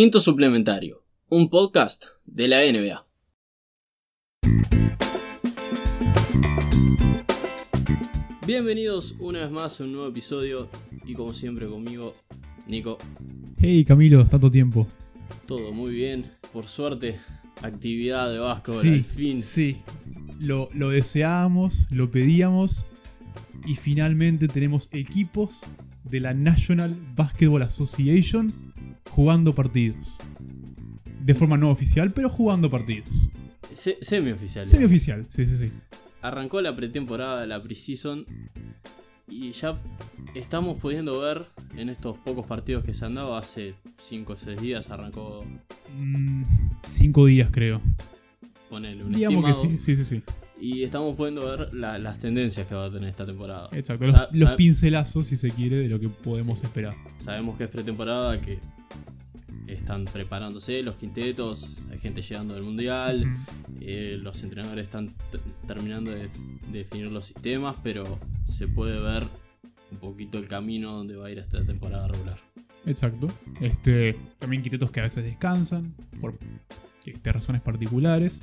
Quinto Suplementario, un podcast de la NBA. Bienvenidos una vez más a un nuevo episodio y como siempre conmigo, Nico. Hey Camilo, tanto tiempo. Todo muy bien, por suerte, actividad de básquetbol Sí, al fin. Sí, lo, lo deseábamos, lo pedíamos y finalmente tenemos equipos de la National Basketball Association jugando partidos. De forma no oficial, pero jugando partidos. Se- Semioficial. Semioficial, sí, sí, sí. Arrancó la pretemporada, la preseason y ya estamos pudiendo ver en estos pocos partidos que se han dado, hace 5 o 6 días arrancó, Mm, cinco días creo. ponele un Digamos que estimado, sí, sí, sí, sí. y estamos pudiendo ver la- las tendencias que va a tener esta temporada. Exacto. Los, pincelazos, si se quiere, de lo que podemos Sí. esperar. Sabemos que es pretemporada, que están preparándose los quintetos, hay gente llegando del mundial, eh, los entrenadores están terminando de, de definir los sistemas, pero se puede ver un poquito el camino donde va a ir esta temporada regular. Exacto. Este, también quintetos que a veces descansan por este, razones particulares.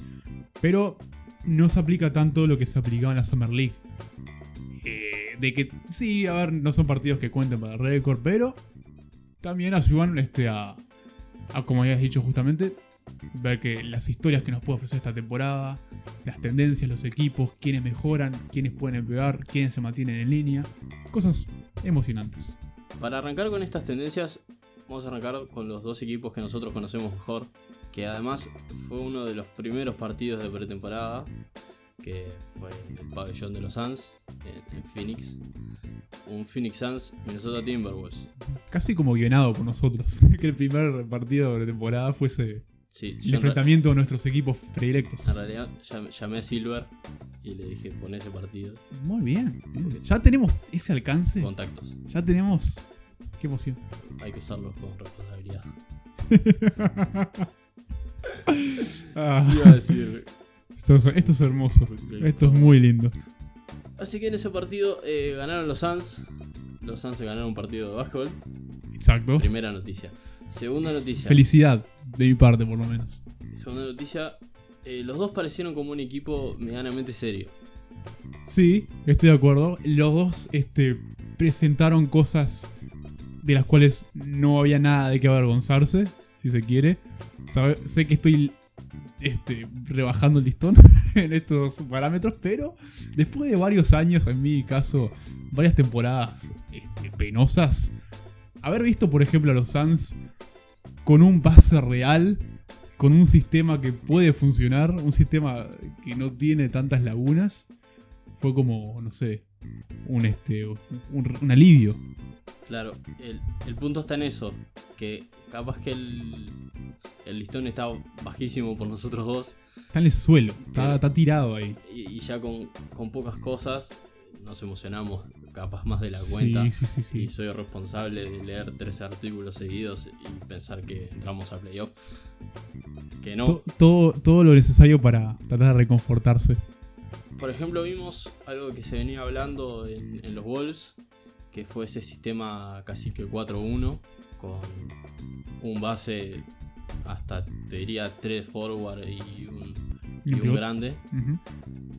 Pero no se aplica tanto lo que se aplicaba en la Summer League. Eh, de que sí, a ver, no son partidos que cuenten para el récord, pero también ayudan este, a, a, como habías dicho justamente, ver que las historias que nos puede ofrecer esta temporada, las tendencias, los equipos, quiénes mejoran, quiénes pueden empeorar, quiénes se mantienen en línea. Cosas emocionantes. Para arrancar con estas tendencias, vamos a arrancar con los dos equipos que nosotros conocemos mejor, que además fue uno de los primeros partidos de pretemporada, que fue en el pabellón de los Suns, en, en Phoenix. Un Phoenix Suns Minnesota Timberwolves. casi como guionado por nosotros. que el primer partido de temporada fuese Sí, el en, enfrentamiento de nuestros equipos en predilectos. realidad llam- llamé a Silver y le dije, pon ese partido. Muy bien. Ya tenemos ese alcance. Contactos. Ya tenemos. Qué emoción. Hay que usarlos con responsabilidad. Ah, Iba a decir. Esto, es- esto es hermoso. Esto es muy lindo. Así que en ese partido eh, ganaron los Suns. Los Suns ganaron un partido de básquetbol. Exacto. Primera noticia. Segunda noticia. Felicidad, de mi parte por lo menos. Segunda noticia. eh, los dos parecieron como un equipo medianamente serio. Sí, estoy de acuerdo. Los dos este, presentaron cosas de las cuales no había nada de qué avergonzarse, si se quiere. Sabe- sé que estoy este, rebajando el listón en estos parámetros, pero después de varios años, en mi caso, varias temporadas este, penosas, haber visto, por ejemplo, a los Suns con un pase real, con un sistema que puede funcionar, un sistema que no tiene tantas lagunas, fue como, no sé, un, este, un, un alivio. Claro, el, el punto está en eso. Que capaz que el, el listón está bajísimo por nosotros dos. Está en el suelo, está, tirado ahí. Y, y ya con, con pocas cosas nos emocionamos. Capaz más de la cuenta. Sí, sí, sí, sí. Y soy responsable de leer tres artículos seguidos y pensar que entramos a playoff. Que no. To- todo, todo lo necesario para tratar de reconfortarse. Por ejemplo, vimos algo que se venía hablando en, en los Wolves, que fue ese sistema casi que 4-1, con un base hasta, te diría, 3 forward y un, y un grande.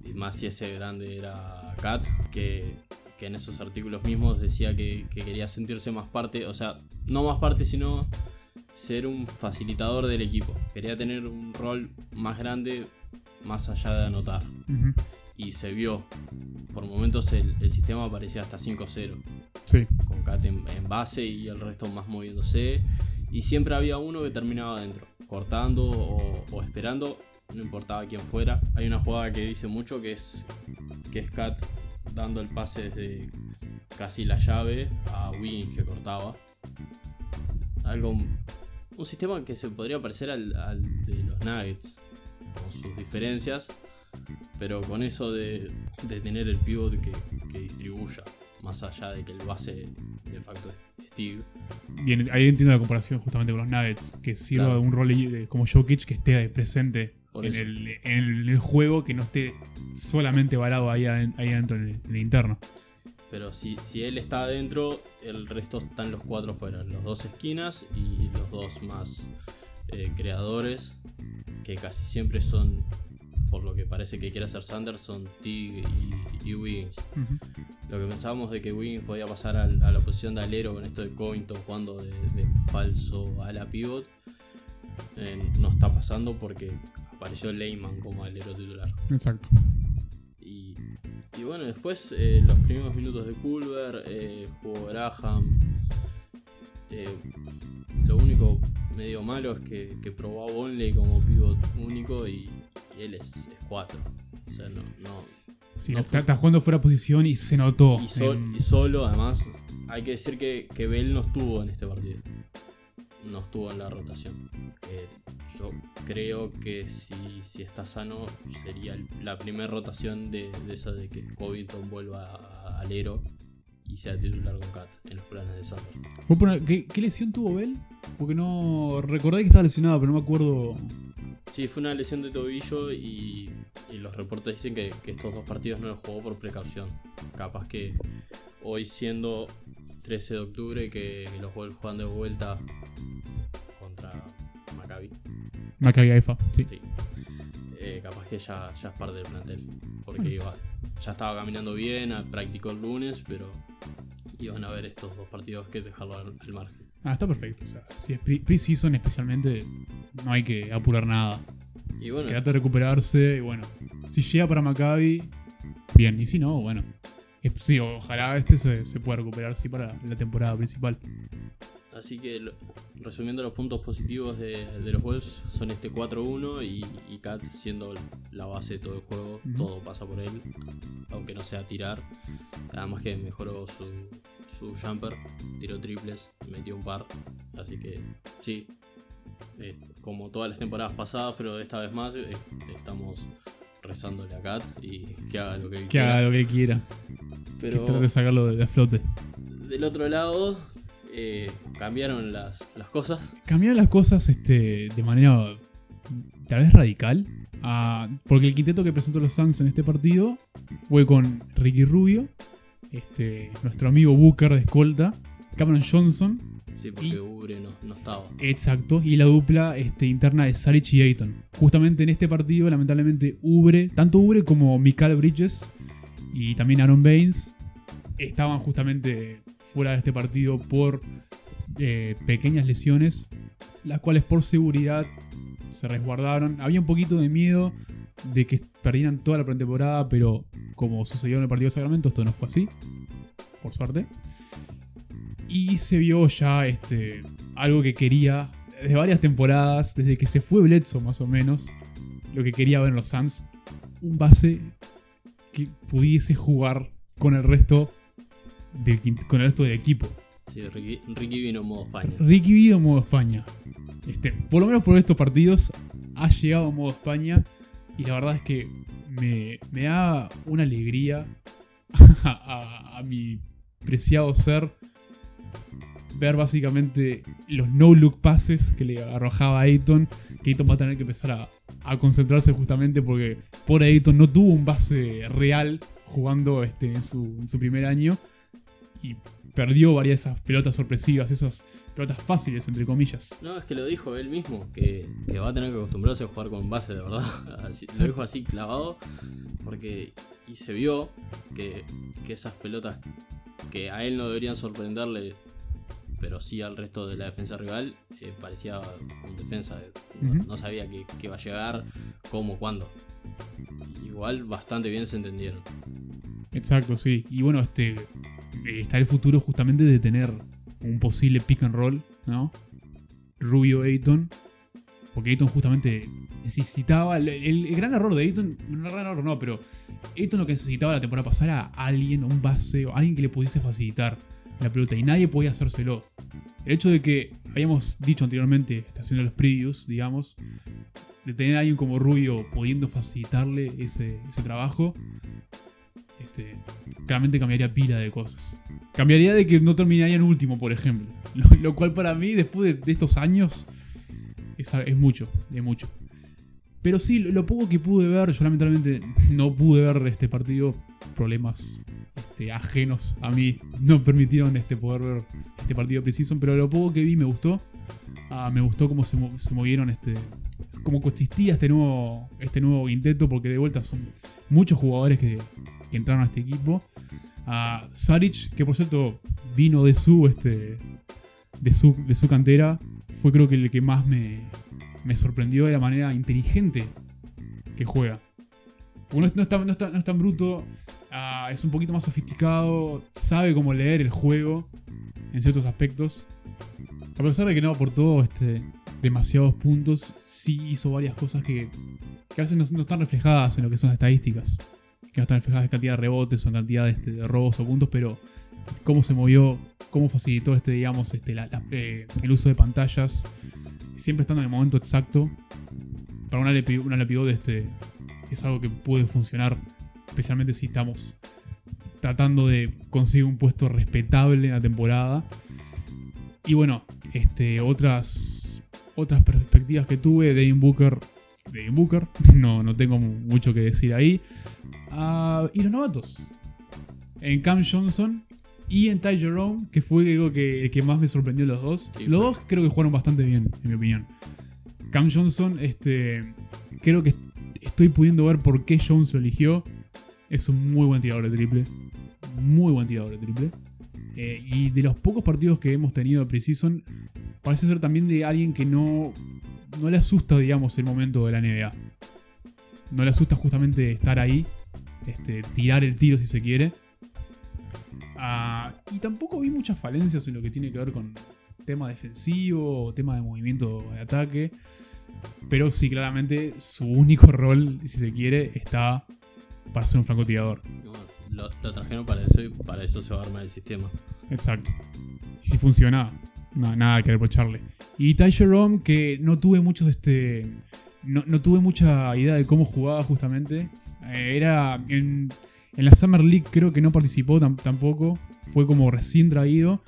Y más si ese grande era Kat, que, que en esos artículos mismos decía que, que quería sentirse más parte, o sea, no más parte, sino ser un facilitador del equipo. Quería tener un rol más grande, más allá de anotar. Y se vio. Por momentos el, el sistema parecía hasta 5-0. Sí, Con Kat en, en base y el resto más moviéndose. Y siempre había uno que terminaba adentro. Cortando o, o esperando. No importaba quién fuera. Hay una jugada que dice mucho que es. Que es Kat dando el pase desde casi la llave a Wiggins que cortaba. Algo. Un sistema que se podría parecer al, al de los Nuggets. Con sus diferencias. Pero con eso de, de tener el pivot que, que distribuya. Más allá de que el base de facto es Steve. bien, ahí entiendo la comparación justamente con los Nuggets, que sirva Claro. de un rol de- como Jokic que esté presente en el, en el- en el juego, que no esté solamente varado ahí, ahí adentro en el, en el interno. Pero si, si él está adentro, el resto están los cuatro fuera. Los dos esquinas y los dos más eh, creadores, que casi siempre son, por lo que parece que quiere hacer Sanders, son Tig y, y Wiggins. Lo que pensábamos de que Wiggins podía pasar a, la posición de alero con esto de Covington jugando de, de falso a la pivot, eh, no está pasando porque apareció Leyman como alero titular. Exacto. Y, y bueno, después eh, los primeros minutos de Culver, eh, jugó Graham. Lo único medio malo es que, que probó a Bonley como pivot único y, y él es 4. O sea, no, no, Sí, No está, jugando fuera de posición y se notó. y, sol- en- y solo, además, hay que decir que, que Bell no estuvo en este partido. No estuvo en la rotación. Eh, yo creo que si, si está sano, sería la primera rotación de, de esa de que Covington vuelva al Ero y sea titular con Cat en los planes de Sanders. ¿Fue por una- ¿qué, qué lesión tuvo Bell? Porque no. Recordé que estaba lesionado, pero no me acuerdo. Sí, fue una lesión de tobillo y, y los reportes dicen que, que estos dos partidos no los jugó por precaución. Capaz que hoy siendo 13 de octubre que, los juegan de vuelta contra Maccabi. Maccabi Haifa, sí. Sí. Eh, capaz que ya, ya es parte del plantel. Porque iba, ya estaba caminando bien, ah, practicó el lunes, pero iban a ver estos dos partidos que dejarlo al, al margen. Ah, está perfecto. O sea, si es pre- pre-season especialmente, no hay que apurar nada. Y bueno, Quédate a recuperarse y bueno. Si llega para Maccabi, bien. Y si no, bueno. Sí, ojalá este se, se pueda recuperar sí para la temporada principal. Así que lo- resumiendo los puntos positivos de, de los Wolves son este 4-1 y, y Kat siendo la base de todo el juego, todo pasa por él, aunque no sea tirar. Además que mejoró su, su jumper, tiró triples, metió un par, así que sí, eh, como todas las temporadas pasadas, pero esta vez más eh, estamos rezándole a Kat y que haga lo que Que quiera. haga lo que él quiera. Pero Que trate de sacarlo de, de a flote. del otro lado eh, cambiaron las, las cosas. Cambiaron las cosas este, de manera tal vez radical. ah, porque el quinteto que presentó los Suns en este partido fue con Ricky Rubio, este, nuestro amigo Booker de escolta, Cameron Johnson, Sí, porque Y- Ubre no, no estaba. exacto, y la dupla este, interna de Saric y Ayton. Justamente en este partido, lamentablemente, Ubre, tanto Ubre como Mikael Bridges y también Aaron Baines estaban justamente fuera de este partido por eh, pequeñas lesiones, las cuales por seguridad se resguardaron. Había un poquito de miedo de que perdieran toda la pretemporada, pero como sucedió en el partido de Sacramento, esto no fue así, por suerte. Y se vio ya este, algo que quería de varias temporadas, desde que se fue Bledsoe más o menos, lo que quería ver en los Suns, un base que pudiese jugar con el resto del, con el resto del equipo. Sí, Ricky, Ricky vino en modo España. Ricky Vido modo España. Este, por lo menos por estos partidos ha llegado a modo España y la verdad es que me, me da una alegría a, mi preciado ser ver básicamente los no-look passes que le arrojaba a Ayton, que Ayton va a tener que empezar a, a concentrarse justamente porque por Ayton no tuvo un base real jugando este, en, su, en su primer año y perdió varias de esas pelotas sorpresivas, esas pelotas fáciles, entre comillas. No, es que lo dijo él mismo, que, que va a tener que acostumbrarse a jugar con base de verdad. Así- lo dijo así clavado, porque. Y se vio que, que esas pelotas que a él no deberían sorprenderle, pero sí al resto de la defensa rival, eh, parecía un defensa. No, Ujú. no sabía que, que iba a llegar, cómo, cuándo. Igual bastante bien se entendieron. Exacto, sí. Y bueno, este eh, está el futuro justamente de tener un posible pick and roll, ¿no? Rubio Ayton. Porque Ayton justamente necesitaba. El, gran error de Ayton. No, gran error no, pero Ayton lo que necesitaba la temporada pasada era alguien, un base, o alguien que le pudiese facilitar la pelota. Y nadie podía hacérselo. El hecho de que habíamos dicho anteriormente, está haciendo los previews, digamos, de tener a alguien como Rubio pudiendo facilitarle ese, ese trabajo, este, claramente cambiaría pila de cosas. Cambiaría de que no terminaría en último, por ejemplo. Lo, lo cual para mí, después de, de estos años, es, es mucho, es mucho. Pero sí, lo, lo poco que pude ver, yo lamentablemente no pude ver este partido, problemas este, ajenos a mí no permitieron este, poder ver este partido preciso, pero lo poco que vi me gustó. Ah, me gustó cómo se, se movieron, este, cómo consistía este nuevo, este nuevo quinteto, porque de vuelta son muchos jugadores que, que entraron a este equipo. A Saric, que por cierto vino de su, este, de su, de su cantera, fue creo que el que más me, me sorprendió de la manera inteligente que juega. Uno no, es tan- no no es tan bruto, ah, es un poquito más sofisticado, sabe cómo leer el juego en ciertos aspectos. A pesar de que no aportó este, demasiados puntos, sí hizo varias cosas que, que a veces no, no están reflejadas en lo que son las estadísticas. Que no están reflejadas en cantidad de rebotes o en cantidad este, de robos o puntos, pero cómo se movió, cómo facilitó este, digamos, este, eh, el uso de pantallas, siempre estando en el momento exacto. Para una una LPO de este, es algo que puede funcionar, especialmente si estamos tratando de conseguir un puesto respetable en la temporada. Y bueno, este, otras, otras perspectivas que tuve, Devin Booker, Booker, no, no tengo mu- mucho que decir ahí. Y los novatos, en Cam Johnson y en Ty Jerome, que fue creo que el que más me sorprendió los dos. Sí, los fue. dos creo que jugaron bastante bien, en mi opinión. Cam Johnson, este, creo que estoy pudiendo ver por qué Jones lo eligió. Es un muy buen tirador de triple. Muy buen tirador de triple. Eh, y de los pocos partidos que hemos tenido de Precision, parece ser también de alguien que no, no le asusta, digamos, el momento de la NBA. No le asusta justamente estar ahí, este, tirar el tiro si se quiere. Ah, y tampoco vi muchas falencias en lo que tiene que ver con tema defensivo o tema de movimiento de ataque. Pero sí, claramente su único rol, si se quiere, está para ser un francotirador. Bueno, lo, lo trajeron para eso y para eso se va a armar el sistema. Exacto. Y si funciona, no, nada que reprocharle. Y Ty Jerome, que no tuve muchos, este. No, no tuve mucha idea de cómo jugaba justamente. Eh, era. En, en la Summer League creo que no participó tam- tampoco. Fue como recién traído.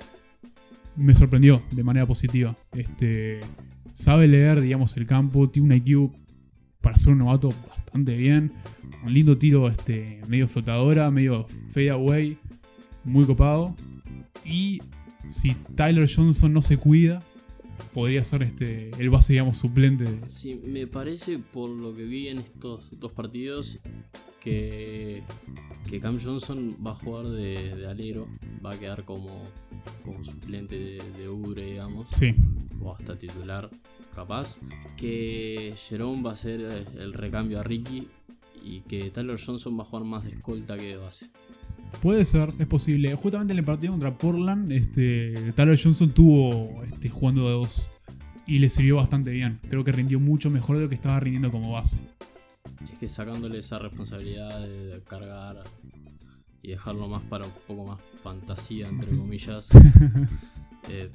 Me sorprendió de manera positiva. Este. Sabe leer, digamos, el campo. Tiene un IQ para ser un novato bastante bien. Un lindo tiro este, medio flotadora, medio fade away. Muy copado. Y si Tyler Johnson no se cuida, podría ser este, el base, digamos, suplente. Sí, me parece por lo que vi en estos dos partidos que, que Cam Johnson va a jugar de, de alero, va a quedar como, como suplente de, de Ure, digamos, Sí, o hasta titular, capaz. Que Jerome va a ser el recambio a Ricky y que Tyler Johnson va a jugar más de escolta que de base. Puede ser, es posible. Justamente en el partido contra Portland, este, Tyler Johnson tuvo este, jugando de dos y le sirvió bastante bien. Creo que rindió mucho mejor de lo que estaba rindiendo como base. Es que sacándole esa responsabilidad de, de cargar y dejarlo más para un poco más fantasía, entre comillas, eh,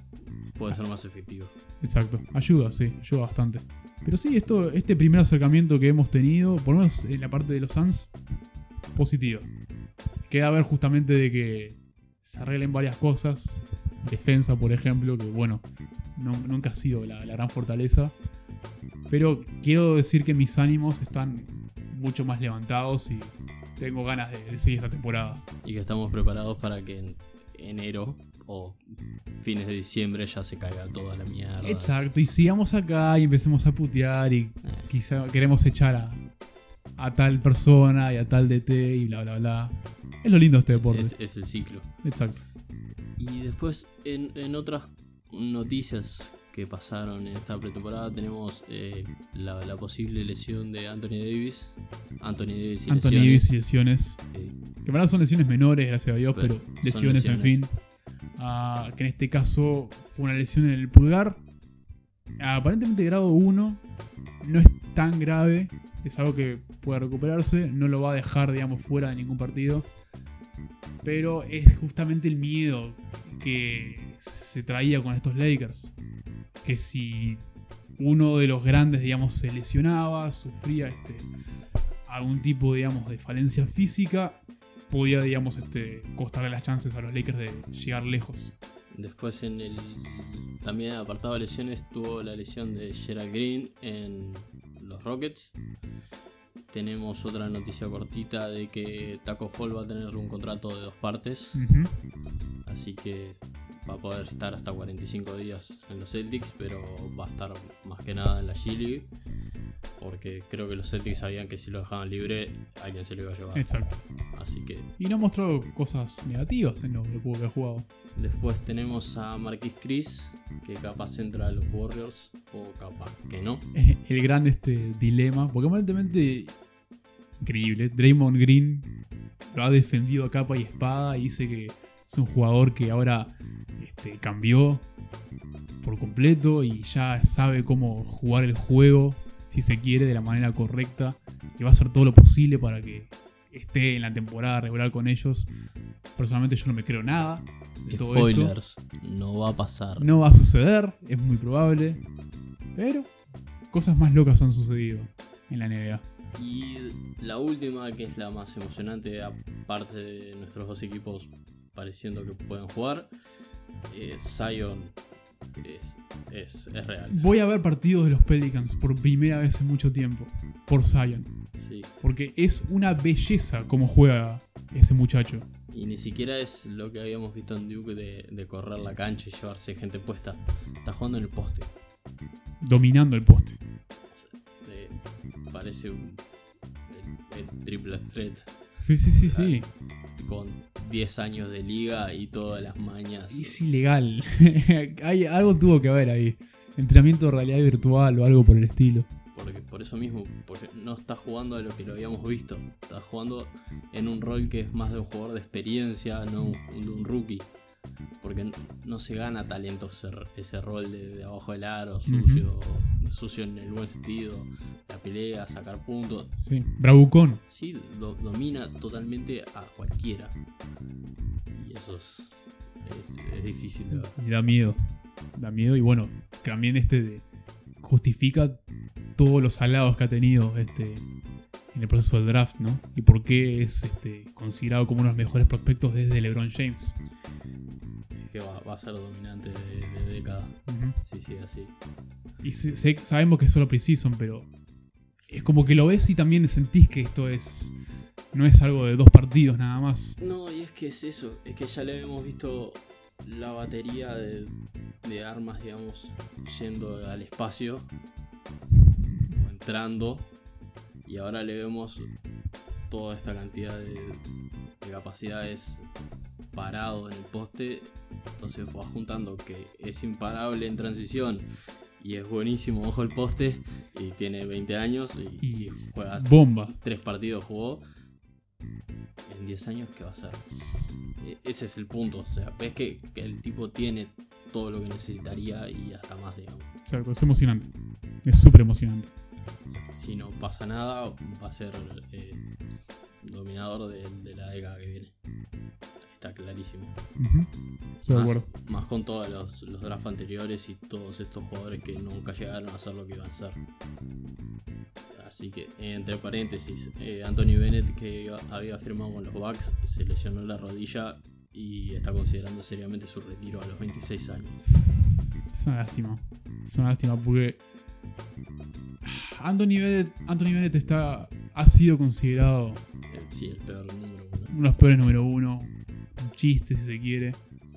puede ser más efectivo. Exacto, ayuda, sí, ayuda bastante. Pero sí, esto, este primer acercamiento que hemos tenido, por lo menos en la parte de los Suns, positivo. Queda a ver justamente de que se arreglen varias cosas. Defensa, por ejemplo, que bueno, no- nunca ha sido la, la gran fortaleza. Pero quiero decir que mis ánimos están mucho más levantados y tengo ganas de, de seguir esta temporada. Y que estamos preparados para que en enero o fines de diciembre ya se caiga toda la mierda. Exacto, y sigamos acá y empecemos a putear y Eh, quizá queremos echar a, a tal persona y a tal DT y bla bla bla. Es lo lindo este deporte. es, es el ciclo. Exacto. Y después, en, en otras noticias que pasaron en esta pretemporada, tenemos eh, la, la posible lesión de Anthony Davis. Anthony Davis y Anthony lesiones. Davis y lesiones. Eh, Que en verdad son lesiones menores, gracias a Dios, Pero lesiones, en fin. Ah, que en este caso fue una lesión en el pulgar. Aparentemente grado 1. No es tan grave. Es algo que puede recuperarse. No lo va a dejar, digamos, fuera de ningún partido. Pero es justamente el miedo que se traía con estos Lakers. Que si uno de los grandes, digamos, se lesionaba, sufría este, algún tipo, digamos, de falencia física, podía, digamos, este, costarle las chances a los Lakers de llegar lejos. Después en el también apartado de lesiones tuvo la lesión de Gerald Green en los Rockets. tenemos otra noticia cortita de que Taco Fall va a tener un contrato de dos partes. Así que va a poder estar hasta 45 días en los Celtics, pero va a estar más que nada en la G-League. Porque creo que los Celtics sabían que si lo dejaban libre, alguien se lo iba a llevar. Exacto. Así que Y no ha mostrado cosas negativas en lo, lo poco que ha jugado. después tenemos a Marquis Chris, que capaz entra a los Warriors, o capaz que no. El gran este dilema, porque aparentemente increíble. Draymond Green lo ha defendido a capa y espada y dice que es un jugador que ahora este, cambió por completo y ya sabe cómo jugar el juego, si se quiere, de la manera correcta. Y va a hacer todo lo posible para que esté en la temporada regular con ellos. Personalmente yo no me creo nada de todo esto. Spoilers, no va a pasar. No va a suceder, es muy probable. Pero cosas más locas han sucedido en la NBA. Y la última, que es la más emocionante, aparte de nuestros dos equipos pareciendo que pueden jugar, eh, Zion es, es, es real. Voy a ver partidos de los Pelicans por primera vez en mucho tiempo. Por Zion. Sí. Porque es una belleza como juega ese muchacho. Y ni siquiera es lo que habíamos visto en Duke de, de correr la cancha y llevarse gente puesta. Está jugando en el poste. Dominando el poste. O sea, eh, parece un, el, el triple threat Sí, sí, sí, sí. con 10 años de liga y todas las mañas. Es ilegal. Hay, algo tuvo que haber ahí. Entrenamiento de realidad virtual o algo por el estilo. Porque, por eso mismo, porque no está jugando a lo que lo habíamos visto. Está jugando en un rol que es más de un jugador de experiencia, no un, de un rookie. Porque no se gana talento ese, ese rol de, de abajo del aro, sucio, sucio en el buen sentido, la pelea, sacar puntos. Sí. Bravucón. Sí, do- domina totalmente a cualquiera. Y eso es, es, es difícil de ver. Y da miedo. Da miedo y bueno, también este de- justifica todos los alados que ha tenido este en el proceso del draft, ¿no? Y por qué es este, considerado como uno de los mejores prospectos desde LeBron James. Es que va, va a ser dominante de, de década. Ujú. Sí, sí, así. Y sabemos que es solo preseason, pero es como que lo ves y también sentís que esto es no es algo de dos partidos nada más. No, y es que es eso, es que ya le hemos visto la batería de, de armas, digamos, yendo al espacio, o entrando, y ahora le vemos toda esta cantidad de, de capacidades parado en el poste, entonces va juntando que es imparable en transición. Y es buenísimo bajo el poste. Y tiene 20 años. Y, Y y juega Bomba. tres partidos jugó. En 10 años, ¿qué va a hacer? E- Ese es el punto. O sea, ves que, que el tipo tiene todo lo que necesitaría y hasta más, digamos. Exacto, es emocionante. Es súper emocionante. Si no pasa nada, va a ser eh, dominador de, de la década que viene. Está clarísimo. Ujú. Estoy de Más, acuerdo. más con todos los, los drafts anteriores y todos estos jugadores que nunca llegaron a hacer lo que iban a hacer. Así que, entre paréntesis, eh, Anthony Bennett, que había firmado con los Bucks, se lesionó la rodilla y está considerando seriamente su retiro a los 26 años. Es una lástima. Es una lástima porque. Anthony Bennett, Anthony Bennett está, ha sido considerado sí, el peor número uno. uno de los peores número uno. Un chiste, si se quiere.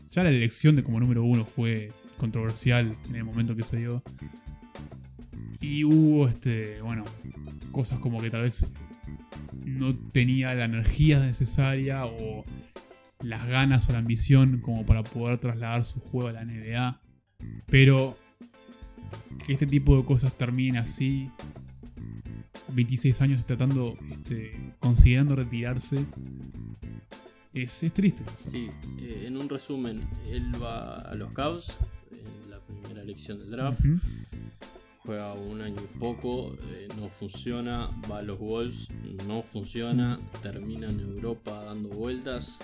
Ya la elección de como número uno fue controversial en el momento que se dio. Y hubo, este, bueno, cosas como que tal vez no tenía la energía necesaria o las ganas o la ambición como para poder trasladar su juego a la NBA. Pero que este tipo de cosas terminen así, 26 años tratando, este, considerando retirarse, es, es triste. o sea. Sí, eh, en un resumen, él va a los Cavs en la primera elección del draft. Juega un año y poco, eh, no funciona, va a los Wolves, no funciona, termina en Europa dando vueltas.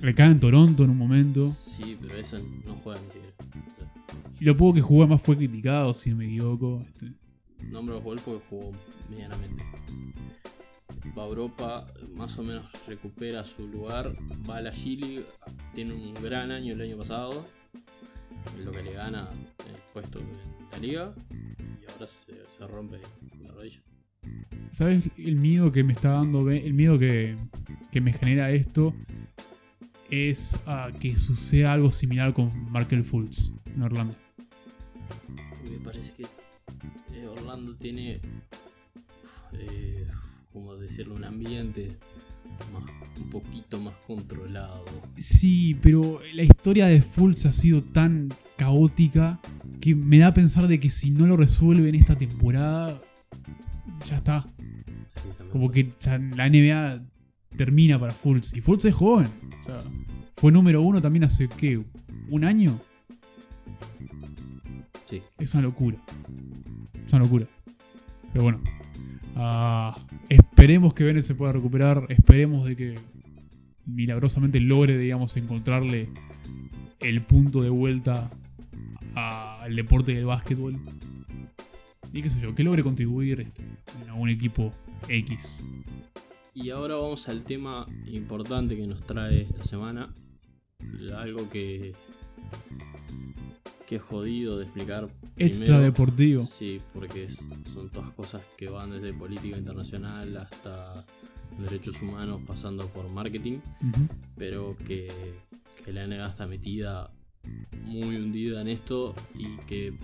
Recae en Toronto en un momento. Sí, pero ese no juega ni siquiera. O sea, Y lo poco que jugó además fue criticado, si no me equivoco. Este, nombro a los Wolves porque jugó medianamente. Va a Europa, más o menos recupera su lugar, va a la G-League, tiene un gran año el año pasado, lo que le gana el puesto en la liga, y ahora se, se rompe la rodilla. ¿Sabes el miedo que me está dando? El miedo que, que me genera esto es a que suceda algo similar con Markel Fultz en Orlando. Me parece que eh, Orlando tiene, eh, como decirlo, un ambiente más, un poquito más controlado. Sí, pero la historia de Fultz ha sido tan caótica que me da a pensar de que si no lo resuelven esta temporada, ya está. Sí, Como que la NBA termina para Fultz. Y Fultz es joven. O sea, fue número uno también hace, ¿qué? ¿Un año? Sí, Es una locura. Es una locura. Pero bueno. Ah, esperemos que Bennett se pueda recuperar. Esperemos de que milagrosamente logre, digamos, encontrarle el punto de vuelta a- al deporte del básquetbol. Y qué sé yo, que logre contribuir este, en algún equipo X. Y ahora vamos al tema importante que nos trae esta semana. Algo que, que jodido de explicar. Extra deportivo. Sí, porque es- son todas cosas que van desde política internacional hasta derechos humanos, pasando por marketing, pero que, que la NBA está metida muy hundida en esto y que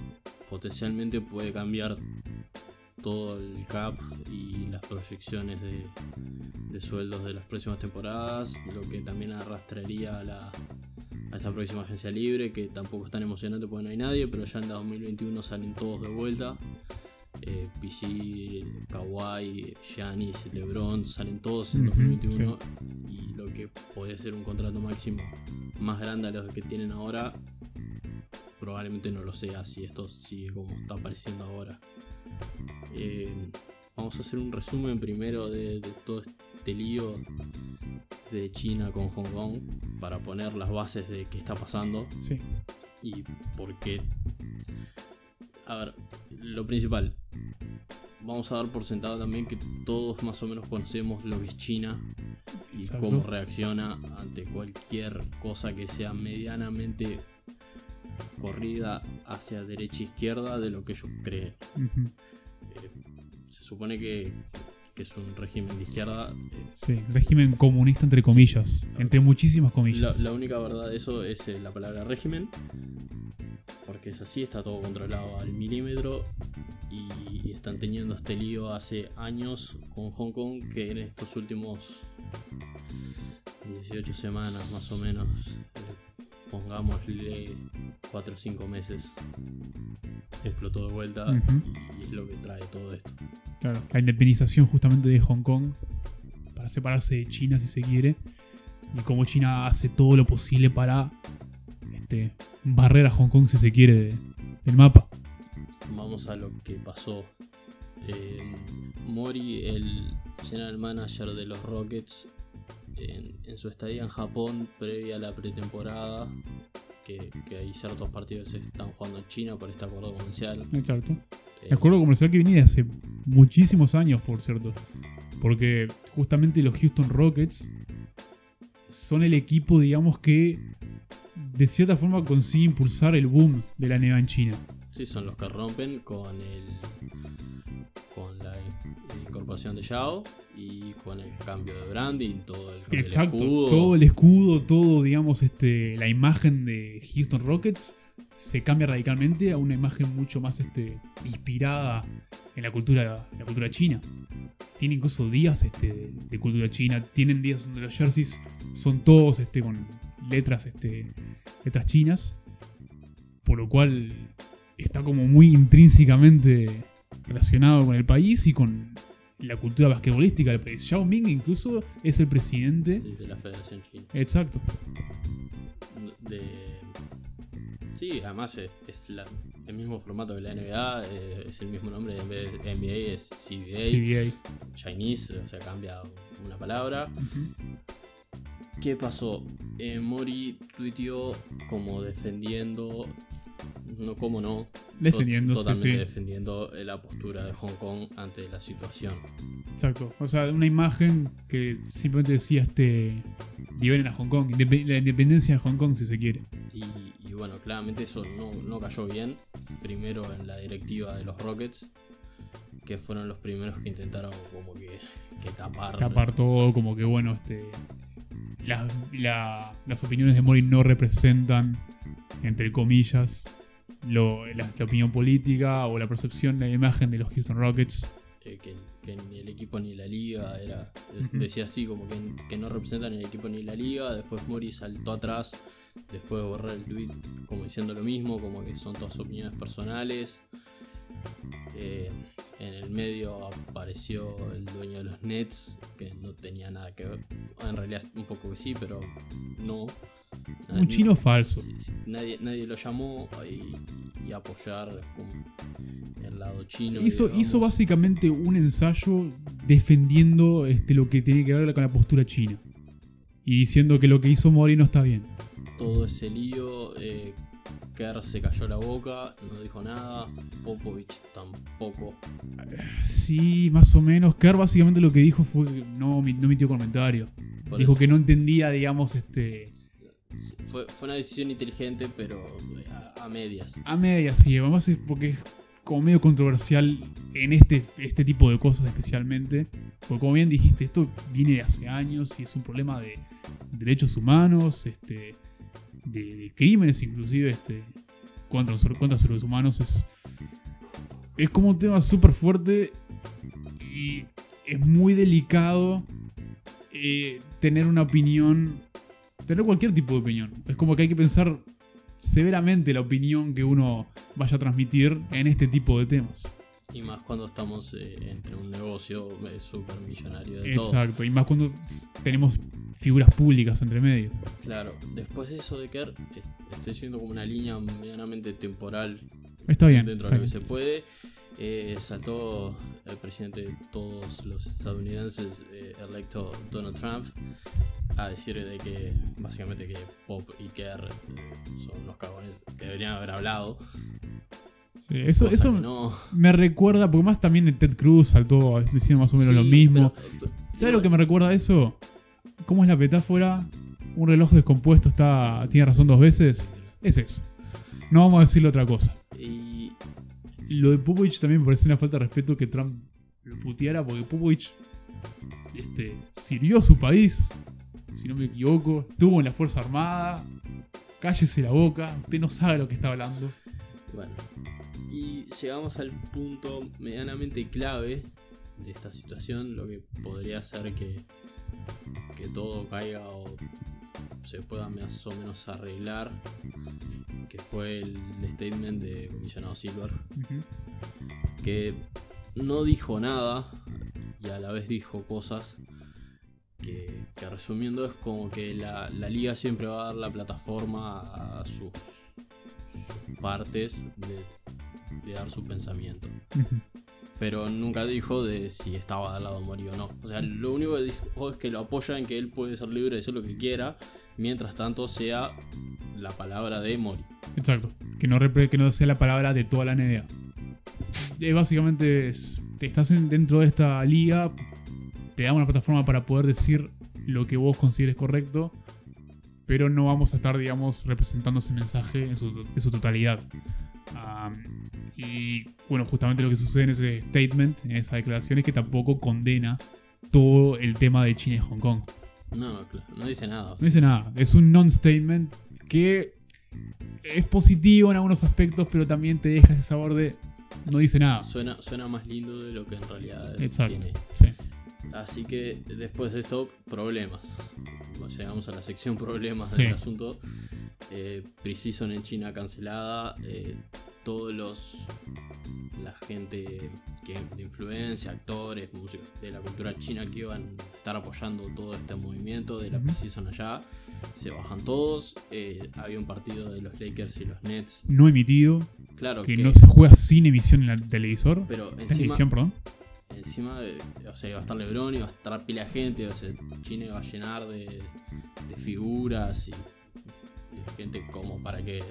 potencialmente puede cambiar todo el cap y las proyecciones de, de sueldos de las próximas temporadas, lo que también arrastraría a, la, a esta próxima agencia libre, que tampoco es tan emocionante porque no hay nadie, pero ya en la 2021 salen todos de vuelta. Eh, PG, Kawhi, Giannis, LeBron salen todos en Ujú, 2021 y lo que puede ser un contrato máximo más grande a los que tienen ahora probablemente no lo sea si esto sigue como está apareciendo ahora. Eh, vamos a hacer un resumen primero de, de todo este lío de China con Hong Kong para poner las bases de qué está pasando Sí. y por qué. A ver, lo principal. Vamos a dar por sentado también que todos más o menos conocemos lo que es China y Exacto. cómo reacciona ante cualquier cosa que sea medianamente corrida hacia derecha e izquierda de lo que ellos creen. Eh, se supone que, que es un régimen de izquierda. eh, Sí, régimen comunista entre comillas. Entre muchísimas La, comillas. la única verdad de eso es eh, la palabra régimen. Porque es así, está todo controlado al milímetro. Y, y están teniendo este lío hace años con Hong Kong que en estos últimos 18 semanas más o menos, pongámosle 4 o 5 meses, explotó de vuelta y es lo que trae todo esto. Claro, la independización justamente de Hong Kong para separarse de China si se quiere y cómo China hace todo lo posible para este, barrer a Hong Kong si se quiere de- del mapa. Vamos a lo que pasó. Eh, Mori, el general manager de los Rockets, en, en su estadía en Japón, previa a la pretemporada, que, que hay ciertos partidos que se están jugando en China por este acuerdo comercial. Exacto. eh, El acuerdo comercial que viene de hace muchísimos años, por cierto. Porque justamente los Houston Rockets son el equipo, digamos, que de cierta forma consigue impulsar el boom de la NBA en China. sí, son los que rompen con el con la incorporación de Yao y con el cambio de branding, todo el cambio del Exacto. escudo. Todo el escudo, todo, digamos, este, la imagen de Houston Rockets se cambia radicalmente a una imagen mucho más este, inspirada en la cultura, en la cultura china. Tiene incluso días este, de, de cultura china. Tienen días donde los jerseys son todos este, con letras, este, letras chinas. Por lo cual está como muy intrínsecamente relacionado con el país y con la cultura basquetbolística del país. Yao Ming incluso es el presidente. Sí, de la Federación China. Exacto. de sí además es, es la- el mismo formato que la NBA eh, es el mismo nombre en vez de NBA es CBA, CBA. Chinese o sea cambia una palabra ¿qué pasó? Eh, Mori tuiteó como defendiendo no como no Defendiendo, sí, totalmente sí. defendiendo eh, la postura de Hong Kong ante la situación Exacto. O sea, una imagen que simplemente decía este. Liberen a Hong Kong. La independencia de Hong Kong, si se quiere. Y, y bueno, claramente eso no, no cayó bien. Primero en la directiva de los Rockets, que fueron los primeros que intentaron como que, que tapar. Tapar todo, como que bueno, este. La- la- las opiniones de Mori no representan, entre comillas, lo- la, la opinión política o la percepción, la imagen de los Houston Rockets. eh, que, que ni el equipo ni la liga era es- Ujú. decía así como que, que no representan el equipo ni la liga después Mori saltó atrás después de borrar el tweet como diciendo lo mismo como que son todas opiniones personales Eh, en el medio apareció el dueño de los Nets que no tenía nada que ver en realidad un poco que sí pero no Un chino falso. Nadie, nadie lo llamó y, y apoyar como el lado chino Hizo, digamos. hizo básicamente un ensayo defendiendo este, lo que tiene que ver con la postura china. Y diciendo que lo que hizo Mori no está bien. todo ese lío. Eh, Kerr se cayó la boca, no dijo nada. Popovich tampoco. Sí, más o menos. Kerr básicamente lo que dijo fue que no, no emitió comentario. Por Dijo eso, que no entendía, digamos, este. fue, fue una decisión inteligente, pero a, a medias. A media, sí, además es porque es como medio controversial en este, este tipo de cosas especialmente. Porque como bien dijiste, esto viene de hace años y es un problema de derechos humanos, este, de, de crímenes inclusive este, contra, seres humanos. Es, es como un tema súper fuerte y es muy delicado eh, tener una opinión, tener cualquier tipo de opinión. Es como que hay que pensar severamente la opinión que uno vaya a transmitir en este tipo de temas. Y más cuando estamos eh, entre un negocio eh, súper millonario de todo. Exacto, y más cuando tenemos figuras públicas entre medio. Claro, después de eso de Kerr, eh, estoy siendo como una línea medianamente temporal Está bien. dentro está de lo que se puede. Eh, saltó el presidente de todos los estadounidenses, electo Donald Trump, a decir de que básicamente que Pop y Kerr son unos cagones que deberían haber hablado. Sí, eso eso no. me recuerda, porque más también Ted Cruz saltó diciendo más o menos lo mismo. pero- ¿Sabes lo que me recuerda a eso? ¿Cómo es la metáfora? Un reloj descompuesto está tiene razón dos veces. Es eso. No vamos a decirle otra cosa. Y Lo de Popovich también me parece una falta de respeto que Trump lo puteara porque Popovich este, sirvió a su país, si no me equivoco, estuvo en la Fuerza Armada. Cállese la boca, usted no sabe lo que está hablando. Bueno, y llegamos al punto medianamente clave de esta situación, lo que podría hacer que, que todo caiga o se pueda más o menos arreglar, que fue el statement de comisionado Silver, que no dijo nada y a la vez dijo cosas que, que resumiendo es como que la, la liga siempre va a dar la plataforma a sus partes de, de dar su pensamiento. Pero nunca dijo de si estaba al lado de Mori o no. O sea, lo único que dijo es que lo apoya en que él puede ser libre de hacer lo que quiera, mientras tanto sea la palabra de Mori. Exacto. Que no, que no sea la palabra de toda la NBA. Eh, básicamente es- te estás en- dentro de esta liga, te da una plataforma para poder decir lo que vos consideres correcto, pero no vamos a estar, digamos, representando ese mensaje en su, en su totalidad. Y bueno, justamente lo que sucede en ese statement, en esa declaración, es que tampoco condena todo el tema de China y Hong Kong. No, no, dice nada. No dice nada. Es un non-statement que es positivo en algunos aspectos, pero también te deja ese sabor de no dice nada. Suena, suena más lindo de lo que en realidad Exacto. tiene. Sí. Así que después de esto, problemas. Llegamos a la sección problemas Sí. del asunto. Eh, Precision en China cancelada. eh, todos los. La gente que, de influencia, actores, músicos de la cultura china que iban a estar apoyando todo este movimiento de la. Precision allá. Se bajan todos. eh, había un partido de los Lakers y los Nets. No emitido, Claro que que. no se juega sin emisión en el televisor. pero En encima, televisión, perdón. Encima o sea, iba a estar Lebron, iba a estar pila de gente, o sea, China iba a llenar de, de figuras y, y de gente como para que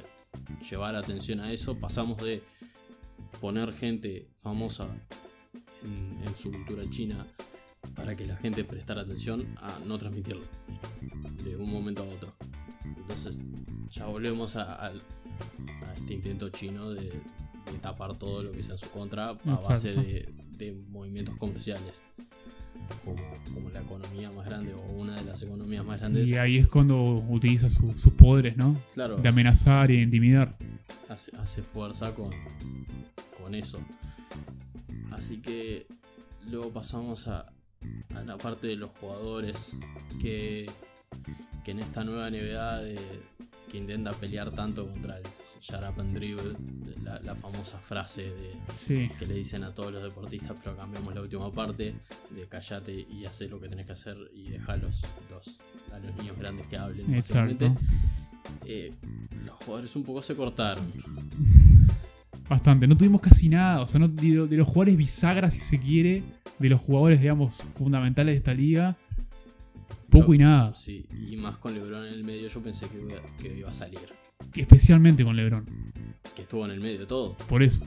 llevara atención a eso. Pasamos de poner gente famosa en, en su cultura china para que la gente prestara atención a no transmitirlo de un momento a otro. Entonces ya volvemos a, este intento chino de, de tapar todo lo que sea en su contra a base de, movimientos comerciales. Como, como la economía más grande o una de las economías más grandes. Y ahí es cuando utiliza su- sus poderes, ¿no? Claro, De amenazar y de intimidar. hace, hace fuerza con, con eso. Así que luego pasamos a, a la parte de los jugadores que, que en esta nueva NBA de- que intenta pelear tanto contra el shut up and dribble, la, la famosa frase de, Sí. que le dicen a todos los deportistas, pero cambiamos la última parte de callate y hacer lo que tenés que hacer y dejar los, los, a los niños grandes que hablen. Exacto. Eh, los jugadores un poco se cortaron. Bastante. No tuvimos casi nada. O sea, no, de, de los jugadores bisagras, si se quiere, de los jugadores, digamos, fundamentales de esta liga, poco Yo- y nada. Sí, y más con LeBron en el medio, yo pensé que iba, que iba a salir. Especialmente con LeBron. Que estuvo en el medio de todo. Por eso.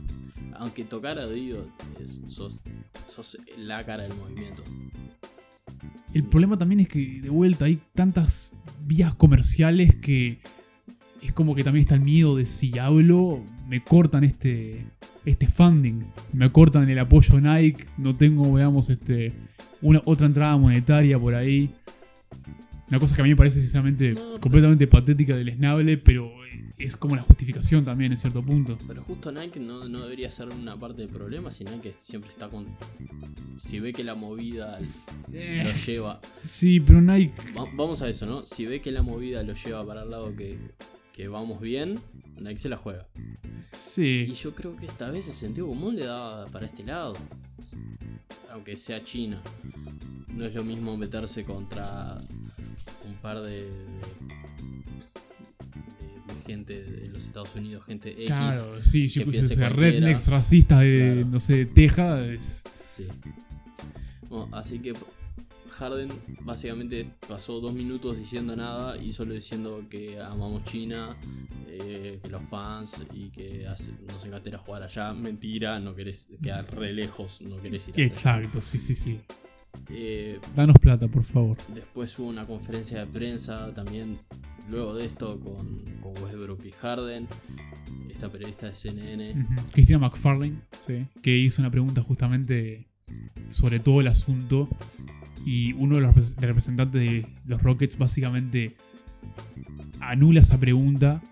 Aunque tocar a es- sos, sos la cara del movimiento. El problema también es que, de vuelta, hay tantas vías comerciales que es como que también está el miedo de si hablo, me cortan este, este funding, me cortan el apoyo Nike, no tengo, veamos, este, una, otra entrada monetaria por ahí. Una cosa que a mí me parece sinceramente No, completamente patética, deleznable, pero es como la justificación también en cierto punto. Pero justo Nike no, no debería ser una parte del problema, si Nike siempre está con... Si ve que la movida Eh. lo lleva... Sí, pero Nike... Va- vamos a eso, ¿no? Si ve que la movida lo lleva para el lado que, que vamos bien, Nike se la juega. Y Sí. yo creo que esta vez el sentido común le daba para este lado. Aunque sea China. No es lo mismo meterse contra un par de, de, gente de los Estados Unidos, gente X. Claro, sí, yo que cualquiera. rednecks racistas de, Claro. no sé, de Texas. Sí. Bueno, así que Harden básicamente pasó dos minutos diciendo nada y solo diciendo que amamos China, eh, que los fans y que hace- nos encanta ir a jugar allá. Mentira, no querés quedar re lejos, no querés ir a Exacto, sí, sí, sí. Eh, Danos plata, por favor. después hubo una conferencia de prensa también luego de esto con, con Westbrook y Harden, esta periodista de CNN. Ujú. Cristina McFarlane, sí, que hizo una pregunta justamente sobre todo el asunto. Y uno de los repres- representantes de los Rockets básicamente anula esa pregunta.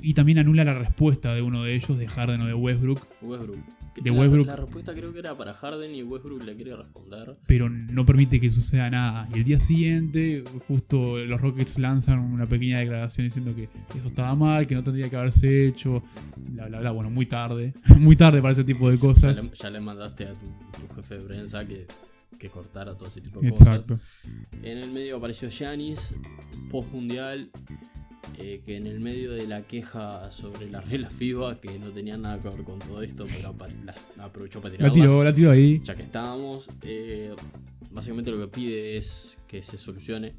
Y también anula la respuesta de uno de ellos, de Harden o de Westbrook. Westbrook. De la, Westbrook. la respuesta creo que era para Harden y Westbrook le quiere responder. pero no permite que suceda nada. Y el día siguiente, justo los Rockets lanzan una pequeña declaración diciendo que eso estaba mal, que no tendría que haberse hecho, bla, bla, bla. Bueno, muy tarde, muy tarde para ese tipo de Ya cosas. le, ya le mandaste a tu, tu jefe de prensa que, que cortara todo ese tipo de cosas. Exacto. En el medio apareció Giannis, post mundial, eh, que en el medio de la queja sobre las reglas FIBA, que no tenían nada que ver con todo esto, pero la- la aprovechó para La tirarlas. tiró, la tiró ahí. Ya que estábamos, eh, básicamente lo que pide es que se solucione.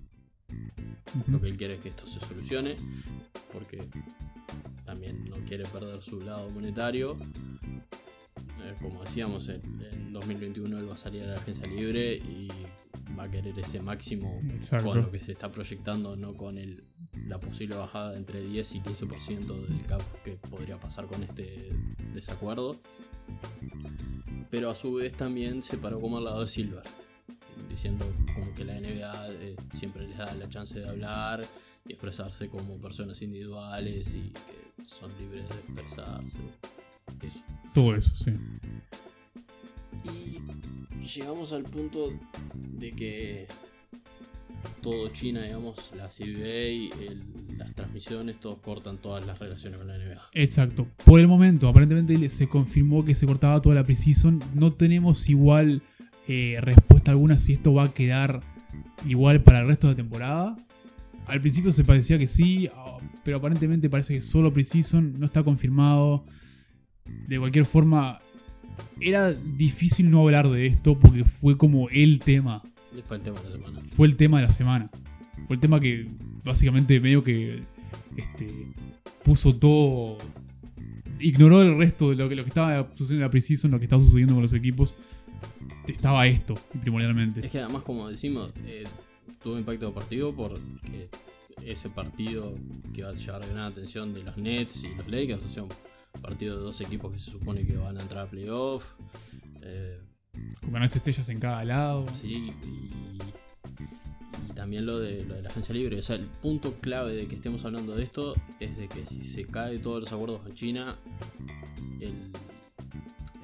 Lo que él quiere es que esto se solucione, porque también no quiere perder su lado monetario. Eh, como decíamos, en, en 2021 él va a salir a la agencia libre y va a querer ese máximo Exacto. con lo que se está proyectando, no con el, la posible bajada entre 10 y 15% del cap que podría pasar con este desacuerdo. Pero a su vez también se paró como al lado de Silver, diciendo como que la NBA eh, siempre les da la chance de hablar y expresarse como personas individuales y que son libres de expresarse. Eso. Todo eso, sí. Y llegamos al punto de que todo China, digamos, la CBA, el- las transmisiones, todos cortan todas las relaciones con la NBA. Exacto. Por el momento, aparentemente se confirmó que se cortaba toda la preseason. No tenemos igual eh, respuesta alguna si esto va a quedar igual para el resto de temporada. Al principio se parecía que sí, ah, pero aparentemente parece que solo preseason no está confirmado. De cualquier forma, era difícil no hablar de esto porque fue como el tema fue el tema de la semana. fue el tema de la semana. Fue el tema que básicamente medio que este, puso todo. Ignoró el resto de lo que, lo que estaba sucediendo en la Precision, lo que estaba sucediendo con los equipos. Estaba esto, primordialmente. Es que además, como decimos, eh, tuvo impacto deportivo porque ese partido que va a llevar gran atención de los Nets y los Lakers, o sea, partido de dos equipos que se supone que van a entrar a playoff. eh, ganarse estrellas en cada lado. Sí, y, y también lo de, lo de la agencia libre. O sea, el punto clave de que estemos hablando de esto es de que si se cae todos los acuerdos con China, el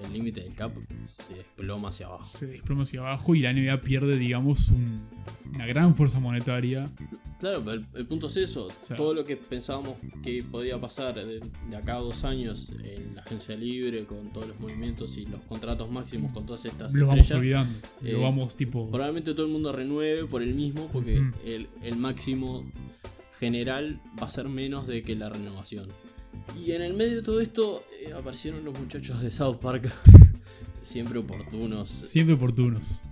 el límite del cap se desploma hacia abajo. Se desploma hacia abajo y la NBA pierde, digamos, un- una gran fuerza monetaria. Claro, pero el, el punto es eso. sea- Todo lo que pensábamos que podía pasar de, de acá a dos años en la agencia libre, con todos los movimientos y los contratos máximos con todas estas Lo vamos olvidando. Eh, Lo vamos, tipo. Probablemente todo el mundo renueve por el mismo, porque el máximo general va a ser menos de que la renovación. Y en el medio de todo esto eh, aparecieron los muchachos de South Park, siempre oportunos. Siempre oportunos.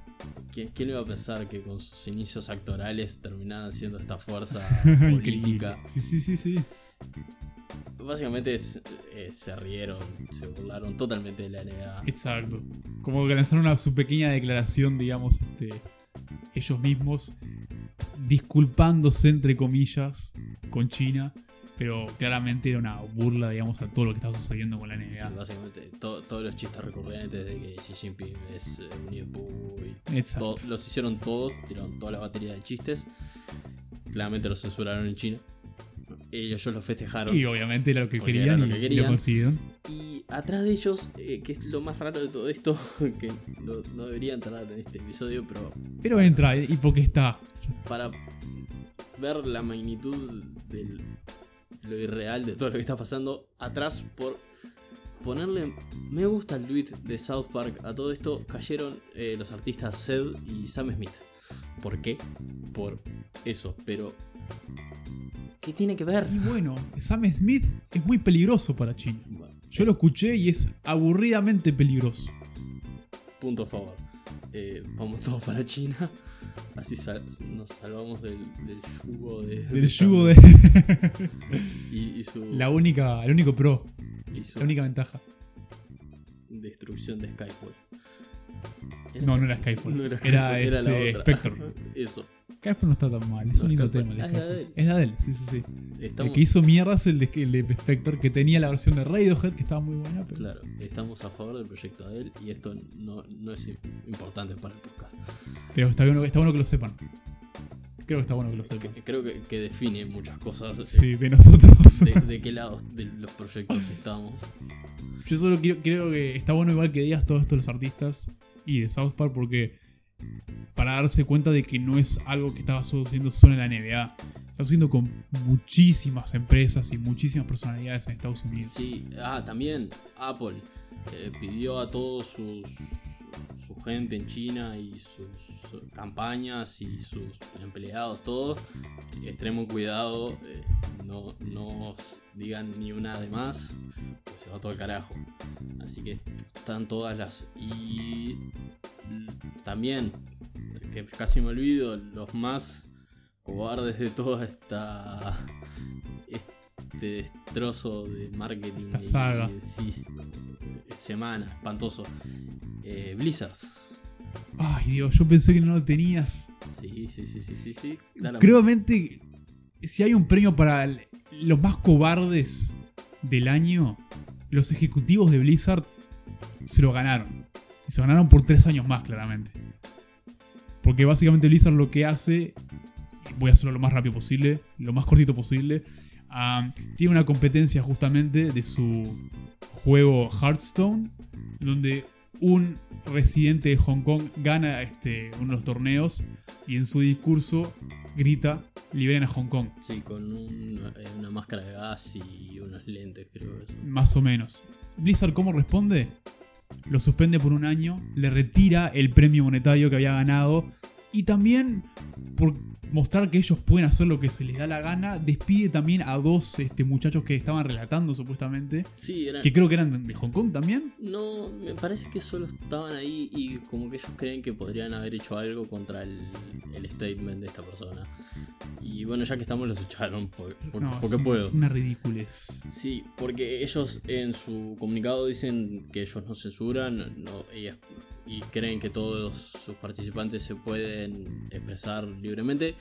¿Quién, quién iba a pensar que con sus inicios actorales terminaran haciendo esta fuerza política? Sí, sí, sí, sí. Básicamente es- eh, se rieron, se burlaron totalmente de la NBA. Exacto. Como que lanzaron una, su pequeña declaración, digamos, este, ellos mismos, disculpándose, entre comillas, con China. Pero claramente era una burla, digamos, a todo lo que estaba sucediendo con la Sí, NBA. básicamente to- todos los chistes recurrentes de que Xi Jinping es eh, un Ibuy, Exacto. To- los hicieron todos, tiraron toda la batería de chistes. Claramente los censuraron en China. Ellos lo festejaron. Y obviamente era lo que querían era lo y- que y lo consiguieron. Y atrás de ellos, eh, que es lo más raro de todo esto, que no, no debería entrar en este episodio, pero Pero entra, y porque está. para ver la magnitud de lo irreal de todo lo que está pasando, atrás por ponerle me gusta al tweet de South Park a todo esto, cayeron eh, los artistas Zed y Sam Smith. ¿Por qué? Por eso, pero... ¿Qué tiene que ver? Y bueno, Sam Smith es muy peligroso para China. Bueno, Yo lo escuché y es aburridamente peligroso. punto a favor. Eh, vamos todos para China. Así sal- nos salvamos del, del yugo de. Del yugo de. Y, y su, la única, el único pro, y su la única ventaja. destrucción de Skyfall. ¿Era No, no era Skyfall. No era Era, Skyfall, era la este, otra. Spectre. Eso. Skyfall no está tan mal, es No, un lindo tema. el de ah, es. Adele. Es de Adele, sí, sí, sí. El Estamos, que hizo mierda es el de, el de Spectre, que tenía la versión de Radiohead, que estaba muy buena, pero. Claro, estamos a favor del proyecto Adele y esto no, no es importante para el podcast. Pero está bueno, está bueno que lo sepan. Creo que está bueno que lo sepan. Que- creo que, que define muchas cosas Sí, de nosotros. de, de qué lado de los proyectos estamos. Yo solo quiero, creo que está bueno igual que digas todo esto de los artistas y de South Park porque para darse cuenta de que no es algo que estaba sucediendo solo en la NBA. Está sucediendo con muchísimas empresas y muchísimas personalidades en Estados Unidos. Sí, ah, también Apple eh, pidió a todos sus su gente en China y sus campañas y sus empleados, todo, extremo cuidado, eh, no, no digan ni una de más, porque se va todo el carajo. Así que están todas las... Y también, que casi me olvido, los más cobardes de toda esta... Este destrozo de marketing. Esta saga. sí, sí, semana, espantoso. Eh, Blizzards. Ay, Dios, yo pensé que no lo tenías. Sí, sí, sí, sí, sí, sí. Da la- Creamente, si hay un premio para el- los más cobardes del año, los ejecutivos de Blizzard se lo ganaron. Y se ganaron por tres años más, claramente. Porque básicamente Blizzard lo que hace, voy a hacerlo lo más rápido posible, lo más cortito posible, tiene una competencia justamente de su juego Hearthstone, donde un residente de Hong Kong gana este, uno de los torneos y en su discurso grita, liberen a Hong Kong, Sí, con un- eh, una máscara de gas y unos lentes, creo eso. más o menos. Blizzard, ¿cómo responde? Lo suspende por un año, le retira el premio monetario que había ganado y también, por mostrar que ellos pueden hacer lo que se les da la gana, despide también a dos este, muchachos que estaban relatando supuestamente, Sí, eran. que creo que eran de Hong Kong también. No, me parece que solo estaban ahí y como que ellos creen que podrían haber hecho algo contra el, el statement de esta persona. Y bueno, ya que estamos, los echaron por- por- No, porque puedo. Una ridiculez. Sí, porque ellos en su comunicado dicen que ellos no censuran no, y, y creen que todos sus participantes se pueden expresar libremente,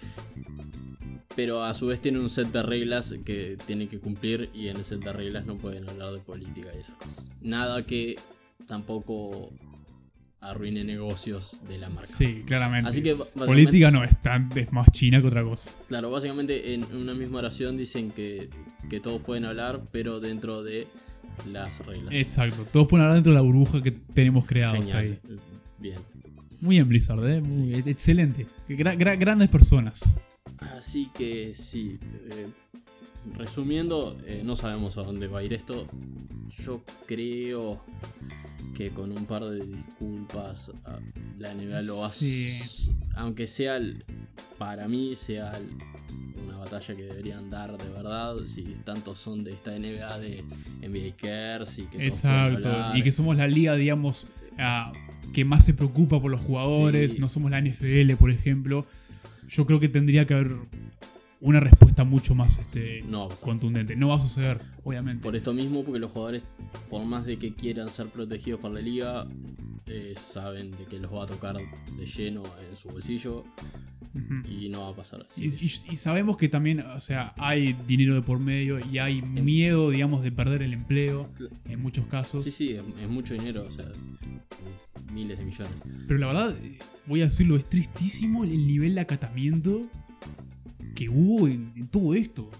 pero a su vez tienen un set de reglas que tienen que cumplir y en el set de reglas no pueden hablar de política y esas cosas. Nada que tampoco arruine negocios de la marca. Sí, claramente. Así que, política no es tan, es más china que otra cosa. Claro, básicamente en una misma oración dicen que, que todos pueden hablar, pero dentro de las reglas. Exacto. Todos pueden hablar dentro de la burbuja que tenemos creados Genial. ahí. Bien. Muy bien, Blizzard, ¿eh? Muy- Excelente. Gra- gra- grandes personas. Así que sí. eh, resumiendo, eh, no sabemos a dónde va a ir esto. Yo creo que con un par de disculpas a- la NBA lo va. Sí. Aunque sea, el- para mí, sea el- una batalla que deberían dar de verdad. Si tantos son de esta NBA de NBA Cares y que Exacto. Y que somos la liga, digamos, ah, que más se preocupa por los jugadores. Sí. No somos la NFL, por ejemplo. Yo creo que tendría que haber una respuesta mucho más este, No contundente. No va a suceder, obviamente. Por esto mismo, porque los jugadores, por más de que quieran ser protegidos por la liga, eh, saben de que los va a tocar de lleno en su bolsillo y no va a pasar así. Y, y- y sabemos que también, o sea, hay dinero de por medio y hay miedo, digamos, de perder el empleo en muchos casos. Sí, sí, es, es mucho dinero, o sea, miles de millones. Pero la verdad, eh, voy a decirlo, es tristísimo el nivel de acatamiento que hubo en, todo esto.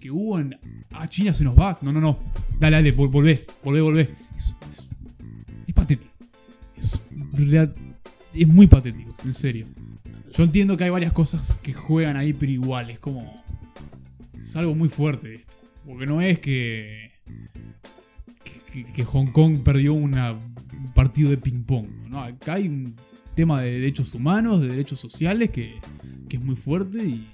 Que hubo en. Ah, China se nos va. No, no, no. Dale, dale, vol- volvé, volvé, volvé. Es, es- es patético. Es, es muy patético, en serio. Yo entiendo que hay varias cosas que juegan ahí, pero igual, es como. Es algo muy fuerte esto. Porque no es que. que, que Hong Kong perdió una- un partido de ping-pong. ¿no? Acá hay un tema de derechos humanos, de derechos sociales que, que es muy fuerte y.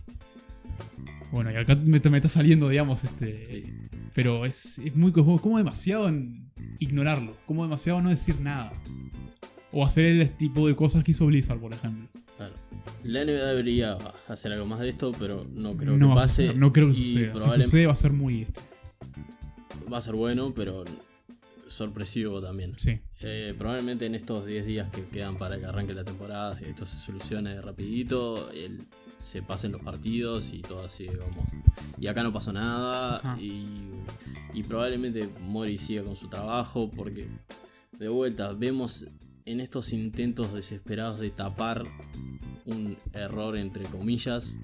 Bueno, y acá me, me está saliendo, digamos, este. Sí. Pero es, es muy. como, demasiado en ignorarlo. Como demasiado no decir nada. O hacer el tipo de cosas que hizo Blizzard, por ejemplo. Claro. La NBA debería hacer algo más de esto, pero no creo no que pase. no creo que suceda. Si sucede va a ser muy este. Va a ser bueno, pero sorpresivo también. Sí. Eh, probablemente en estos 10 días que quedan para que arranque la temporada, si esto se solucione rapidito, el- se pasen los partidos y todo así como... Y acá no pasó nada Ajá. y, y probablemente Mori siga con su trabajo porque de vuelta vemos en estos intentos desesperados de tapar un error entre comillas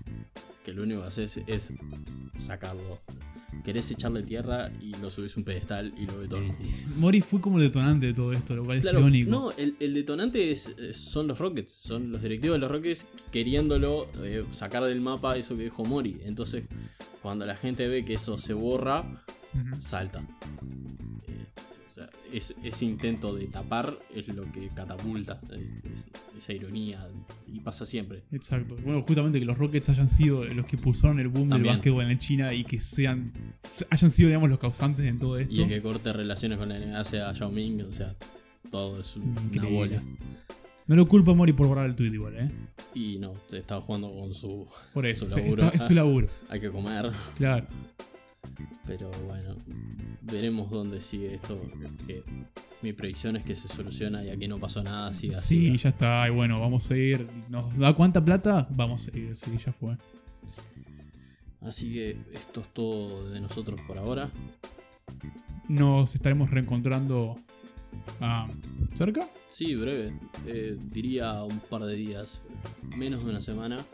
que lo único que haces es sacarlo. Querés echarle tierra y lo subís a un pedestal y lo ve todo el mundo. Mori fue como el detonante de todo esto, lo cual es Claro, irónico. no, el, el detonante es, es- son los Rockets, son los directivos de los Rockets queriéndolo eh, sacar del mapa eso que dijo Mori. Entonces, cuando la gente ve que eso se borra, salta. O sea, es- ese intento de tapar es lo que catapulta es- es- esa ironía y pasa siempre. Exacto. Bueno, justamente que los Rockets hayan sido los que impulsaron el boom También. del básquetbol en China y que sean hayan sido, digamos, los causantes en todo esto. Y el que corte relaciones con la NBA sea Yao Ming, o sea, todo es un- una Increíble. bola. No lo culpa a Mori por borrar el tweet igual, ¿eh? Y no, estaba jugando con su. Por eso, su laburo. está- es su laburo. Hay que comer. Claro. Pero bueno, veremos dónde sigue esto. Que mi predicción es que se soluciona y aquí no pasó nada. Siga, Sí, siga. ya está. Y bueno, vamos a ir. ¿Nos da cuánta plata? Vamos a ir. Sí, ya fue. Así que esto es todo de nosotros por ahora. Nos estaremos reencontrando ah, cerca. Sí, breve. Eh, diría un par de días, menos de una semana,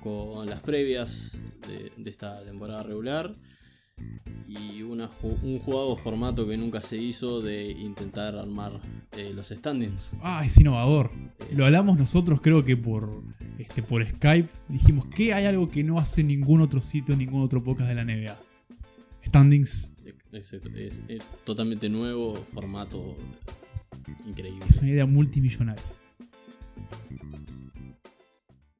con las previas de, de esta temporada regular. Y una un jugado formato que nunca se hizo de intentar armar eh, los standings. Ah, es innovador. Es- Lo hablamos nosotros, creo que por, este, por Skype. Dijimos que hay algo que no hace ningún otro sitio, ningún otro podcast de la NBA. Standings. Es, es- es totalmente nuevo, formato increíble. Es una idea multimillonaria.